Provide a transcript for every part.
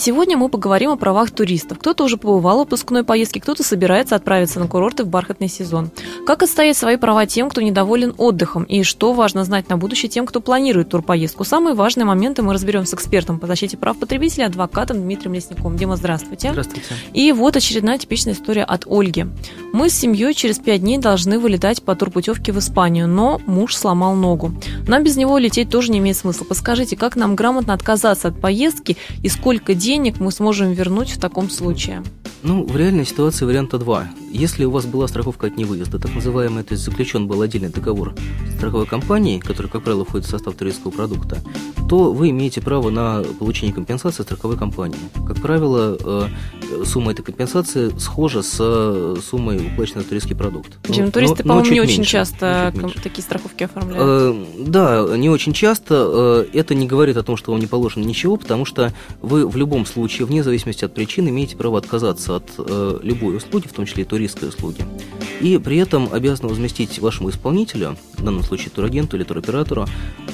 Сегодня мы поговорим о правах туристов. Кто-то уже побывал в выпускной поездке, кто-то собирается отправиться на курорты в бархатный сезон. Как отстоять свои права тем, кто недоволен отдыхом? И что важно знать на будущее тем, кто планирует турпоездку? Самые важные моменты мы разберем с экспертом по защите прав потребителей, адвокатом Дмитрием Лесником. Дима, здравствуйте. Здравствуйте. И вот очередная типичная история от Ольги. Мы с семьей через пять дней должны вылетать по турпутевке в Испанию, но муж сломал ногу. Нам без него лететь тоже не имеет смысла. Подскажите, как нам грамотно отказаться от поездки и сколько денег денег мы сможем вернуть в таком случае? Ну, в реальной ситуации варианта два. Если у вас была страховка от невыезда, так называемый, то есть заключен был отдельный договор страховой компанией, который, как правило, входит в состав туристского продукта, то вы имеете право на получение компенсации страховой компании. Как правило, э, сумма этой компенсации схожа с э, суммой, уплаченной за туристский продукт. Чем ну, туристы, по-моему, не очень часто такие страховки оформляют. Э, да, не очень часто. Это не говорит о том, что вам не положено ничего, потому что вы в любом случае, вне зависимости от причин, имеете право отказаться от любой услуги, в том числе и туристской услуги. И при этом обязаны возместить вашему исполнителю, в данном случае турагенту или туроператору,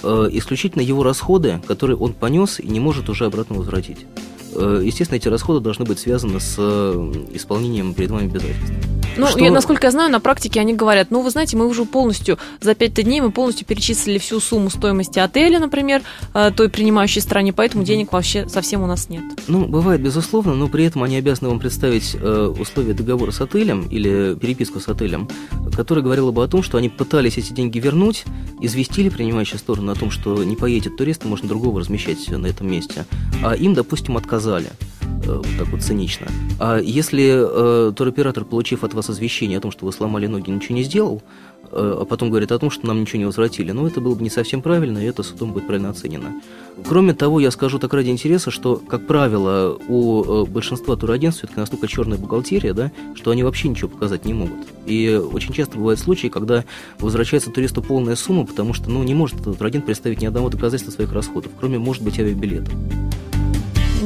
исключительно его расходы, которые он понес и не может уже обратно возвратить. Э, естественно, эти расходы должны быть связаны с э, исполнением перед вами обязательств. Ну, что... я, насколько я знаю, на практике они говорят, ну, вы знаете, мы уже полностью, за 5 дней мы полностью перечислили всю сумму стоимости отеля, например, э, той принимающей стране, поэтому денег вообще совсем у нас нет. Ну, бывает, безусловно, но при этом они обязаны вам представить условия договора с отелем или переписку с отелем, которая говорила бы о том, что они пытались эти деньги вернуть, известили принимающую сторону о том, что не поедет турист, можно другого размещать на этом месте, а им, допустим, отказали э, вот так вот цинично. А если э, туроператор, получив от вас извещение о том, что вы сломали ноги, ничего не сделал, э, а потом говорит о том, что нам ничего не возвратили, ну, это было бы не совсем правильно, и это судом будет правильно оценено. Кроме того, я скажу так ради интереса, что, как правило, у э, большинства турагентств все-таки настолько черная бухгалтерия, да, что они вообще ничего показать не могут. И очень часто бывают случаи, когда возвращается туристу полная сумма, потому что, ну, не может этот турагент представить ни одного доказательства своих расходов, кроме, может быть, авиабилетов.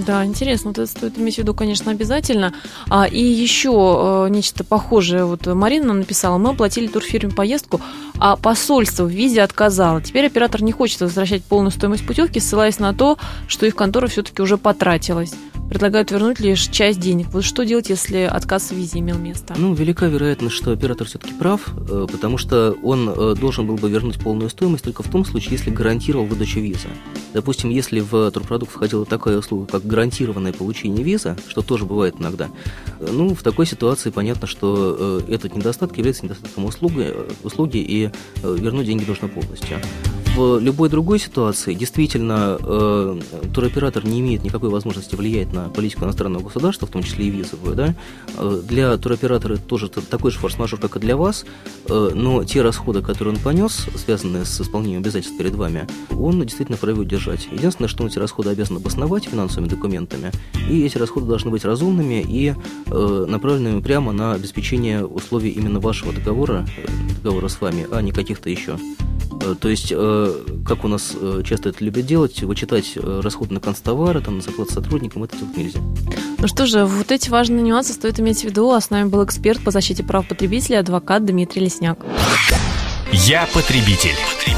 Да, интересно, это стоит иметь в виду, конечно, обязательно. А, и еще э, нечто похожее. Вот Марина написала, мы оплатили турфирме поездку, а посольство в визе отказало. Теперь оператор не хочет возвращать полную стоимость путевки, ссылаясь на то, что их контора все-таки уже потратилась предлагают вернуть лишь часть денег. Вот что делать, если отказ в визе имел место? Ну, велика вероятность, что оператор все-таки прав, э, потому что он э, должен был бы вернуть полную стоимость только в том случае, если гарантировал выдачу визы. Допустим, если в турпродукт входила такая услуга, как гарантированное получение визы, что тоже бывает иногда, э, ну, в такой ситуации понятно, что этот недостаток является недостатком услуги, услуги и вернуть деньги нужно полностью в любой другой ситуации действительно э, туроператор не имеет никакой возможности влиять на политику иностранного государства, в том числе и визовую, да, э, для туроператора тоже такой же форс-мажор, как и для вас, э, но те расходы, которые он понес, связанные с исполнением обязательств перед вами, он действительно вправе удержать. Единственное, что он эти расходы обязан обосновать финансовыми документами, и эти расходы должны быть разумными и э, направленными прямо на обеспечение условий именно вашего договора, э, договора с вами, а не каких-то еще. Э, то есть, э, как у нас э, часто это любят делать, вычитать расходы на констовары, там, на зарплату сотрудникам, это делать нельзя. Ну что же, вот эти важные нюансы стоит иметь в виду. А с нами был эксперт по защите прав потребителей, адвокат Дмитрий Лесняк. Я потребитель. потребитель.